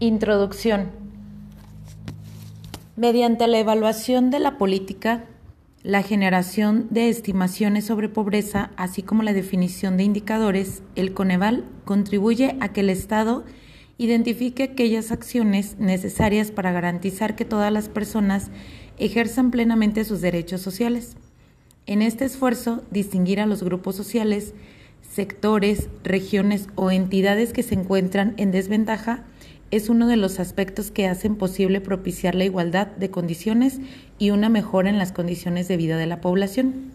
Introducción. Mediante la evaluación de la política, la generación de estimaciones sobre pobreza, así como la definición de indicadores, el Coneval contribuye a que el Estado identifique aquellas acciones necesarias para garantizar que todas las personas ejerzan plenamente sus derechos sociales. En este esfuerzo, distinguir a los grupos sociales, sectores, regiones o entidades que se encuentran en desventaja es uno de los aspectos que hacen posible propiciar la igualdad de condiciones y una mejora en las condiciones de vida de la población.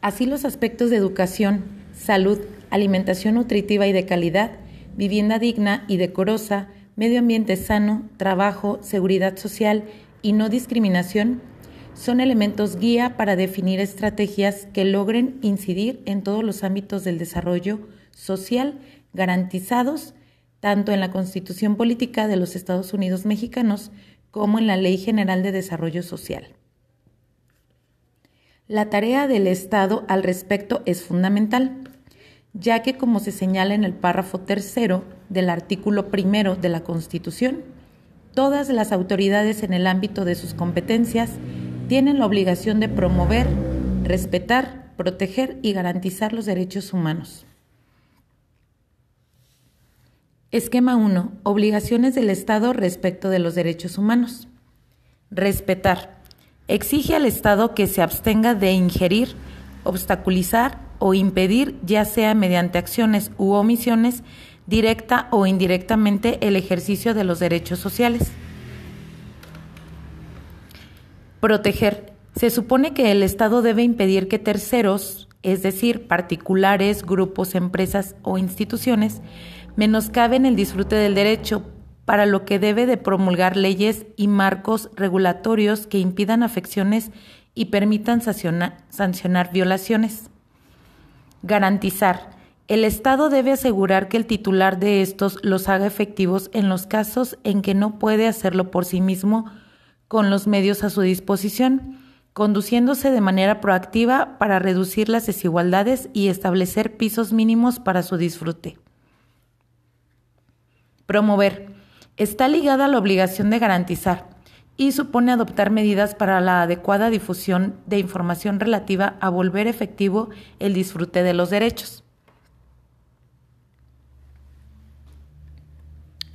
Así los aspectos de educación, salud, alimentación nutritiva y de calidad, vivienda digna y decorosa, medio ambiente sano, trabajo, seguridad social y no discriminación son elementos guía para definir estrategias que logren incidir en todos los ámbitos del desarrollo social garantizados tanto en la Constitución Política de los Estados Unidos Mexicanos como en la Ley General de Desarrollo Social. La tarea del Estado al respecto es fundamental, ya que como se señala en el párrafo tercero del artículo primero de la Constitución, todas las autoridades en el ámbito de sus competencias tienen la obligación de promover, respetar, proteger y garantizar los derechos humanos. Esquema 1. Obligaciones del Estado respecto de los derechos humanos. Respetar. Exige al Estado que se abstenga de ingerir, obstaculizar o impedir, ya sea mediante acciones u omisiones, directa o indirectamente, el ejercicio de los derechos sociales. Proteger. Se supone que el Estado debe impedir que terceros, es decir, particulares, grupos, empresas o instituciones, menoscaben el disfrute del derecho, para lo que debe de promulgar leyes y marcos regulatorios que impidan afecciones y permitan sancionar, violaciones. Garantizar. El Estado debe asegurar que el titular de estos los haga efectivos en los casos en que no puede hacerlo por sí mismo con los medios a su disposición, conduciéndose de manera proactiva para reducir las desigualdades y establecer pisos mínimos para su disfrute. Promover. Está ligada a la obligación de garantizar y supone adoptar medidas para la adecuada difusión de información relativa a volver efectivo el disfrute de los derechos.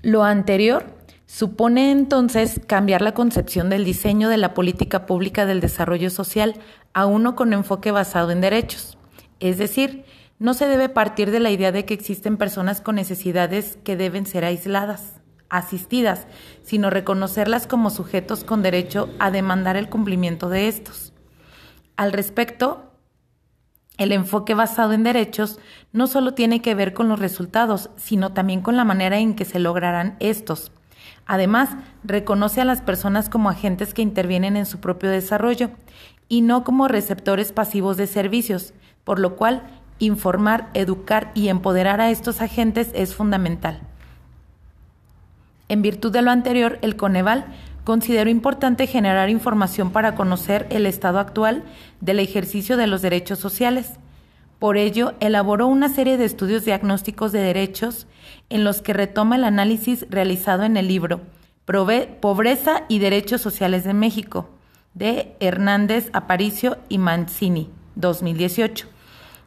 Lo anterior Supone entonces cambiar la concepción del diseño de la política pública del desarrollo social a uno con enfoque basado en derechos. Es decir, no se debe partir de la idea de que existen personas con necesidades que deben ser aisladas, asistidas, sino reconocerlas como sujetos con derecho a demandar el cumplimiento de estos. Al respecto, el enfoque basado en derechos no solo tiene que ver con los resultados, sino también con la manera en que se lograrán estos Además, reconoce a las personas como agentes que intervienen en su propio desarrollo y no como receptores pasivos de servicios, por lo cual informar, educar y empoderar a estos agentes es fundamental. En virtud de lo anterior, el Coneval consideró importante generar información para conocer el estado actual del ejercicio de los derechos sociales por ello, elaboró una serie de estudios diagnósticos de derechos en los que retoma el análisis realizado en el libro Pobreza y Derechos Sociales de México, de Hernández Aparicio y Mancini, 2018.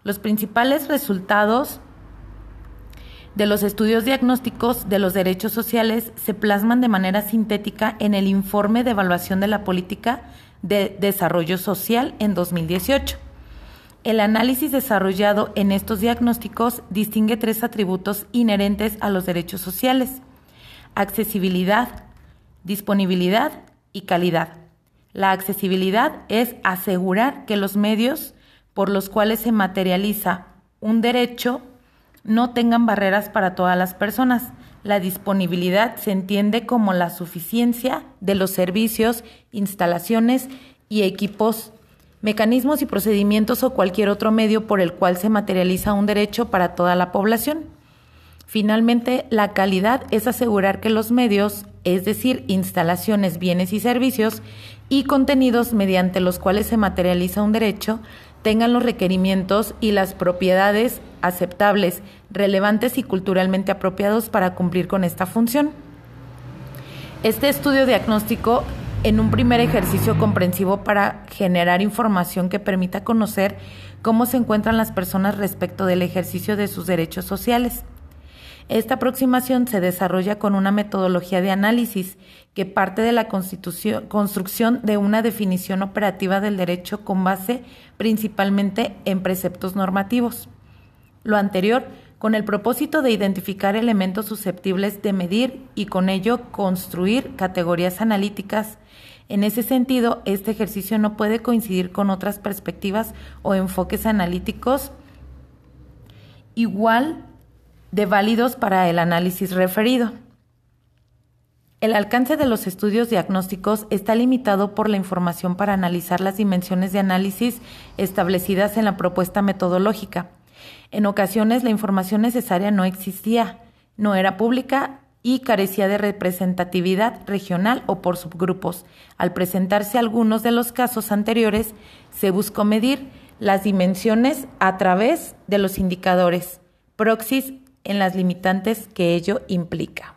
Los principales resultados de los estudios diagnósticos de los derechos sociales se plasman de manera sintética en el informe de evaluación de la política de desarrollo social en 2018. El análisis desarrollado en estos diagnósticos distingue tres atributos inherentes a los derechos sociales. Accesibilidad, disponibilidad y calidad. La accesibilidad es asegurar que los medios por los cuales se materializa un derecho no tengan barreras para todas las personas. La disponibilidad se entiende como la suficiencia de los servicios, instalaciones y equipos mecanismos y procedimientos o cualquier otro medio por el cual se materializa un derecho para toda la población. Finalmente, la calidad es asegurar que los medios, es decir, instalaciones, bienes y servicios y contenidos mediante los cuales se materializa un derecho, tengan los requerimientos y las propiedades aceptables, relevantes y culturalmente apropiados para cumplir con esta función. Este estudio diagnóstico en un primer ejercicio comprensivo para generar información que permita conocer cómo se encuentran las personas respecto del ejercicio de sus derechos sociales. Esta aproximación se desarrolla con una metodología de análisis que parte de la construcción de una definición operativa del derecho con base principalmente en preceptos normativos. Lo anterior con el propósito de identificar elementos susceptibles de medir y con ello construir categorías analíticas. En ese sentido, este ejercicio no puede coincidir con otras perspectivas o enfoques analíticos igual de válidos para el análisis referido. El alcance de los estudios diagnósticos está limitado por la información para analizar las dimensiones de análisis establecidas en la propuesta metodológica. En ocasiones la información necesaria no existía, no era pública y carecía de representatividad regional o por subgrupos. Al presentarse algunos de los casos anteriores, se buscó medir las dimensiones a través de los indicadores, proxies en las limitantes que ello implica.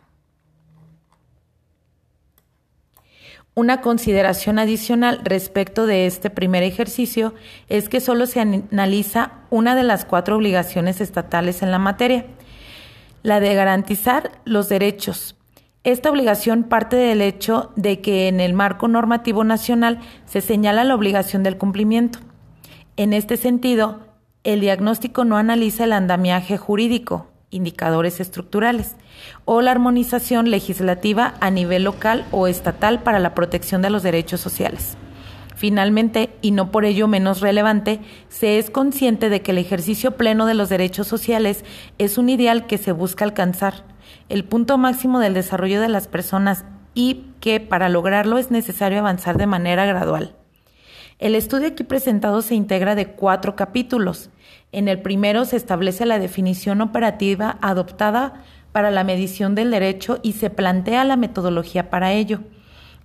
Una consideración adicional respecto de este primer ejercicio es que solo se analiza una de las cuatro obligaciones estatales en la materia, la de garantizar los derechos. Esta obligación parte del hecho de que en el marco normativo nacional se señala la obligación del cumplimiento. En este sentido, el diagnóstico no analiza el andamiaje jurídico, indicadores estructurales, o la armonización legislativa a nivel local o estatal para la protección de los derechos sociales. Finalmente, y no por ello menos relevante, se es consciente de que el ejercicio pleno de los derechos sociales es un ideal que se busca alcanzar, el punto máximo del desarrollo de las personas y que para lograrlo es necesario avanzar de manera gradual. El estudio aquí presentado se integra de cuatro capítulos. En el primero se establece la definición operativa adoptada para la medición del derecho y se plantea la metodología para ello.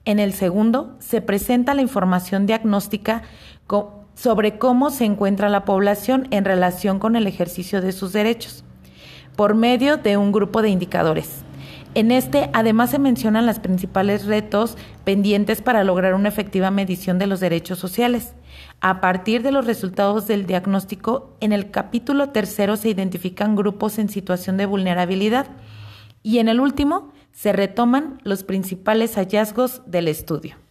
En el segundo se presenta la información diagnóstica sobre cómo se encuentra la población en relación con el ejercicio de sus derechos, por medio de un grupo de indicadores. En este, además, se mencionan los principales retos pendientes para lograr una efectiva medición de los derechos sociales. A partir de los resultados del diagnóstico, en el capítulo tercero se identifican grupos en situación de vulnerabilidad y en el último se retoman los principales hallazgos del estudio.